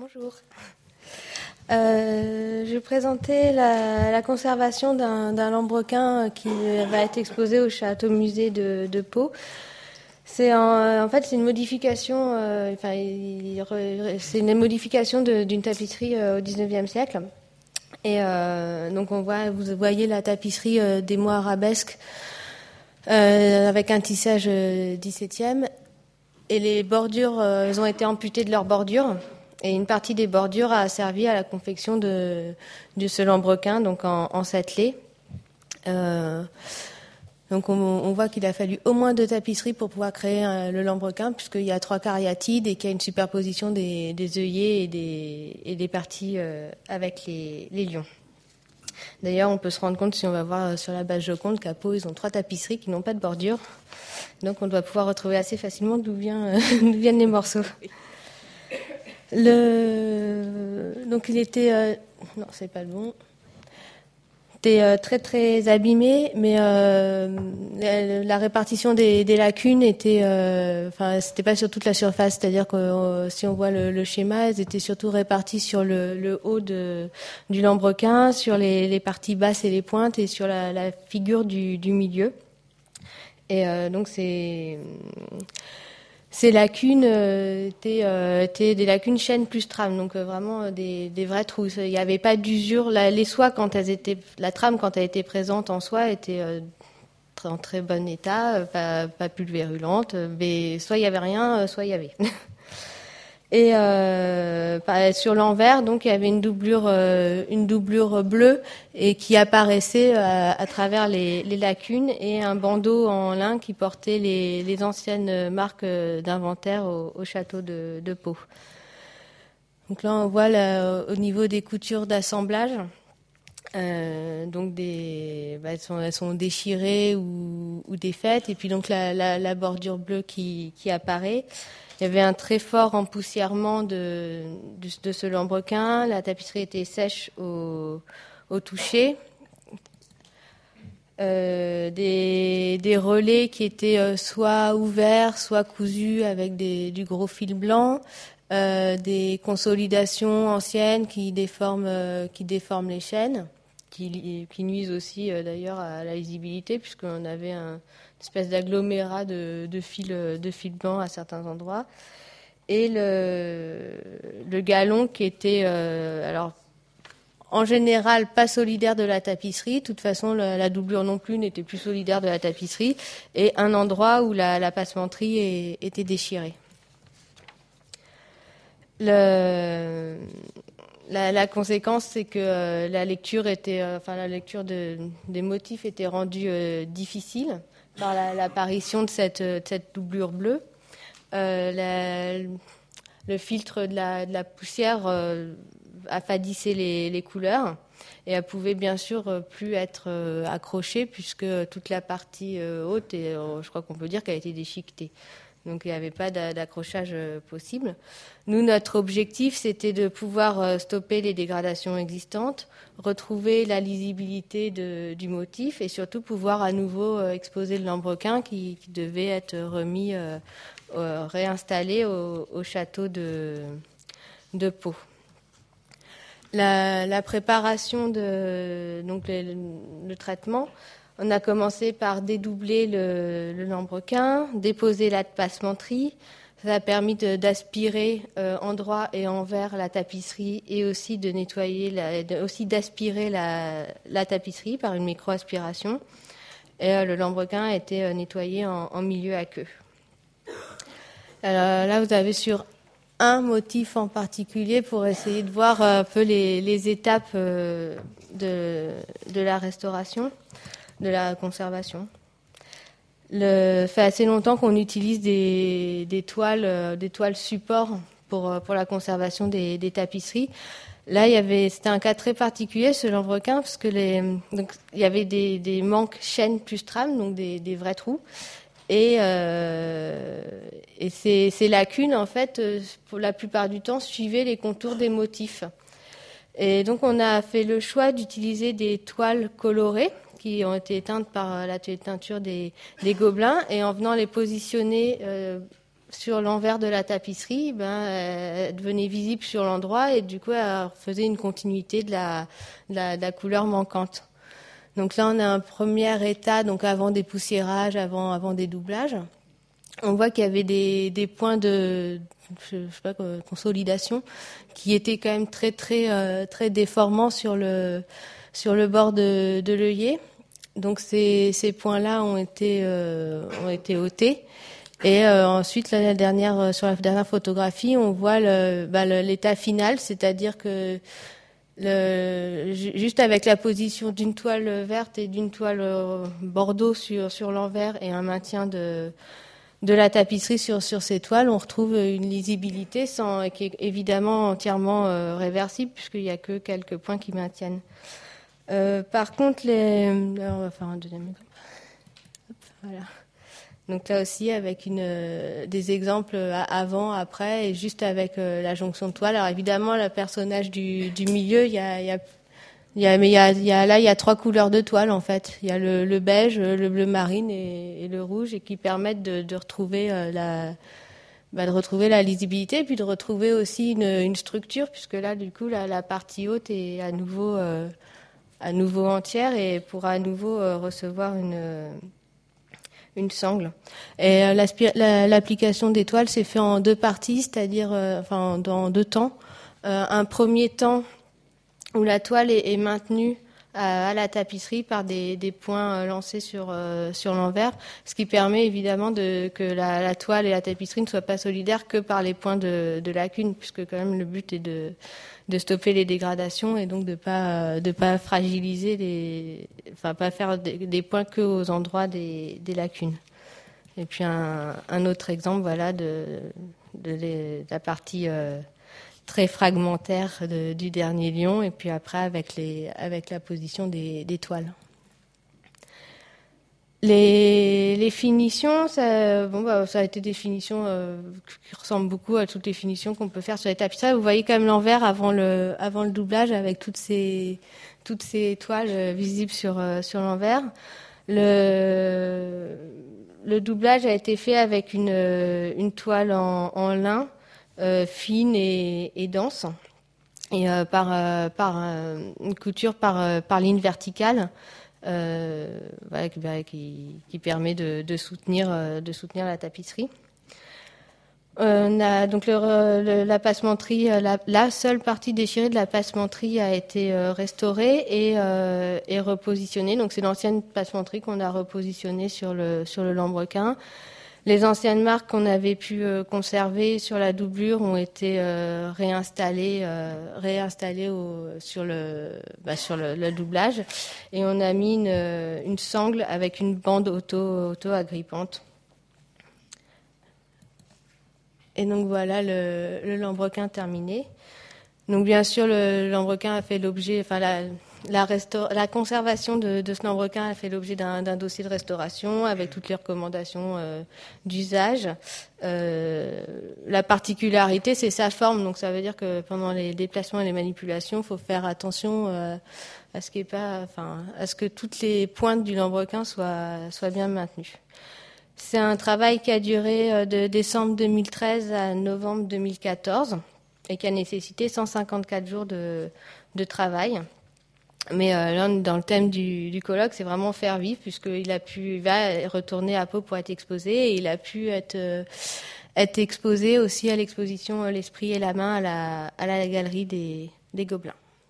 Bonjour. Euh, je vais présenter la, conservation d'un lambrequin qui va être exposé au château musée de, Pau. C'est en, fait c'est une modification, euh, enfin, c'est une modification d'une tapisserie euh, au 19e siècle. Et donc on voit, vous voyez la tapisserie des mois arabesques avec un tissage 17e et les bordures, ont été amputées de leurs bordures. Et une partie des bordures a servi à la confection de, ce lambrequin, donc en, en euh, donc on, voit qu'il a fallu au moins deux tapisseries pour pouvoir créer le lambrequin, puisqu'il y a trois cariatides et qu'il y a une superposition des, des œillets et des, et des parties euh, avec les, les lions. D'ailleurs, on peut se rendre compte, si on va voir sur la base Joconde, qu'à Pau, ils ont trois tapisseries qui n'ont pas de bordure. Donc on doit pouvoir retrouver assez facilement d'où vient, viennent les morceaux. Le... Donc il était... Euh, non, c'est pas le bon. Était euh, très très abîmé, mais euh, la, répartition des, lacunes était, enfin, c'était pas sur toute la surface, c'est-à-dire que si on voit le, schéma, elles étaient surtout réparties sur le, haut du lambrequin, sur les, parties basses et les pointes, et sur la, figure du, du, milieu. Et donc c'est ces lacunes euh, euh, étaient, des lacunes chaînes plus trame, donc euh, vraiment des, vrais trous. Il n'y avait pas d'usure. les soies, quand elles étaient, la trame, quand elle était présente en soie, était en très bon état, pas, pas pulvérulente. Mais soit il y avait rien, soit il y avait. Et euh, sur l'envers, donc il y avait une doublure, euh, bleue et qui apparaissait euh, à, travers les, lacunes et un bandeau en lin qui portait les, anciennes marques d'inventaire au, au, château de, Pau. Donc là, on voit au niveau des coutures d'assemblage. Donc bah, elles, sont, déchirées ou, défaites, et puis donc la, bordure bleue qui apparaît. Il y avait un très fort empoussièrement de, ce lambrequin. La tapisserie était sèche au, toucher. Euh, des, relais qui étaient euh, soit ouverts, soit cousus avec du gros fil blanc, euh, des consolidations anciennes qui déforment les chaînes, qui, qui nuisent aussi euh, d'ailleurs à la lisibilité puisqu'on avait un, espèce d'agglomérat de, fils de fil blancs à certains endroits. Et le, galon qui était, euh, alors, en général, pas solidaire de la tapisserie. De toute façon, la, doublure non plus n'était plus solidaire de la tapisserie. Et un endroit où la, la passementerie était déchirée. Le, la, conséquence, c'est que euh, la lecture était, euh, la lecture de, des motifs était rendue difficile par l'apparition de cette, cette, doublure bleue. Euh, le filtre de la, poussière euh, affadissait les, les, couleurs et elle pouvait bien sûr euh, plus être euh, accrochée puisque toute la partie haute, je crois qu'on peut dire qu'elle a été déchiquetée. Donc il n'y avait pas d'accrochage possible. Nous, notre objectif, c'était de pouvoir stopper les dégradations existantes, retrouver la lisibilité du motif et surtout pouvoir à nouveau exposer le lambrequin qui, devait être remis euh, réinstallé au, au, château de, Pau. La, préparation de donc le, traitement, on a commencé par dédoubler le, lambrequin, déposer la passementerie. Ça a permis d'aspirer euh, endroit et envers la tapisserie et aussi de nettoyer, aussi d'aspirer la, tapisserie par une micro-aspiration. Et euh, le lambrequin a été euh, nettoyé en, en milieu à queue. Alors là, vous avez sur un motif en particulier pour essayer de voir un peu les, étapes de, la restauration, de la conservation. Le fait assez longtemps qu'on utilise des, toiles, euh, des toiles support pour, euh, pour la conservation des, tapisseries. Là, avait, c'était un cas très particulier, ce lambrequin, parce que donc, il y avait des, manques chaînes plus trames, donc des, vrais trous. Et, euh, et ces, ces, lacunes, en fait, euh, pour la plupart du temps, suivaient les contours des motifs. Et donc, on a fait le choix d'utiliser des toiles colorées qui ont été éteintes par la teinture des, des, gobelins. Et en venant les positionner euh, sur l'envers de la tapisserie, ben, elle devenait visible sur l'endroit et du coup, elle faisait une continuité de la, la, couleur manquante. Donc là, on a un premier état, donc avant des poussiérages, avant, avant des doublages. On voit qu'il y avait des, des points de, consolidation qui étaient quand même très, très, euh, très déformants sur le, sur le bord de, de l'œillet. Donc ces, points-là ont été, euh, ont été ôtés. Et euh, ensuite, la dernière, euh, sur la dernière photographie, on voit bah, l'état final, c'est-à-dire que juste avec la position d'une toile verte et d'une toile bordeaux sur, sur l'envers et un maintien de, de la tapisserie sur, sur ces toiles, on retrouve une lisibilité sans, qui est évidemment entièrement réversible puisqu'il n'y a que quelques points qui maintiennent. Par contre, on va faire un deuxième exemple. voilà. Donc là aussi avec euh, des exemples avant, après et juste avec euh, la jonction de toile. Alors évidemment, le personnage du, milieu, il y a, là, il y a trois couleurs de toile en fait. Il y a le, beige, le bleu marine et, le rouge, et qui permettent de, de retrouver euh, la, bah, retrouver la lisibilité, puis de retrouver aussi une, structure, puisque là, du coup, la, partie haute est à nouveau, euh, à nouveau entière et pourra à nouveau recevoir une une sangle. Et euh, l'application d'étoiles s'est fait en deux parties, c'est-à-dire euh, enfin dans deux temps. Euh, un premier temps où la toile est, maintenue à, la tapisserie par des, points lancés sur sur l'envers, ce qui permet évidemment de, que la, toile et la tapisserie ne soient pas solidaires que par les points de, de lacune, puisque quand même le but est de de stopper les dégradations et donc de pas de pas fragiliser les, enfin pas faire des, points que aux endroits des, lacunes. Et puis un, autre exemple, voilà, de, de, la partie euh, très fragmentaire du dernier lion, et puis après avec les avec la position des, des toiles. Les, les, finitions, ça, bon, bah, ça a été des finitions euh, qui ressemblent beaucoup à toutes les finitions qu'on peut faire sur les tapis. Vous voyez quand même l'envers avant le, avant le doublage avec toutes ces, toutes ces toiles euh, visibles sur, euh, sur l'envers. Le, le doublage a été fait avec une, une toile en lin fine et, dense et par, par une couture par, par ligne verticale. Euh, voilà, qui, qui, permet de, soutenir, euh, de soutenir la tapisserie. Euh, donc la passementerie, la, seule partie déchirée de la passementerie a été restaurée et, et repositionnée. Donc c'est l'ancienne passementerie qu'on a repositionnée sur le sur le lambrequin. Les anciennes marques qu'on avait pu euh, conserver sur la doublure ont été euh, réinstallées, euh, sur le bah, le, doublage et on a mis une, sangle avec une bande auto auto agrippante. Et donc voilà le, le lambrequin terminé. Donc bien sûr le lambrequin a fait l'objet, enfin la, la, conservation de, ce lambrequin a fait l'objet d'un dossier de restauration avec toutes les recommandations euh, d'usage. Euh, la particularité, c'est sa forme. Donc ça veut dire que pendant les déplacements et les manipulations, il faut faire attention euh, à ce pas, enfin, à ce que toutes les pointes du lambrequin soient, bien maintenues. C'est un travail qui a duré de décembre 2013 à novembre 2014 et qui a nécessité 154 jours de travail. Mais euh, là, dans le thème du, colloque, c'est vraiment faire vivre, puisqu'il a pu, il va retourner à Pau pour être exposé, et il a pu être, euh, exposé aussi à l'exposition euh, L'Esprit et la Main à la, à la galerie des Gobelins.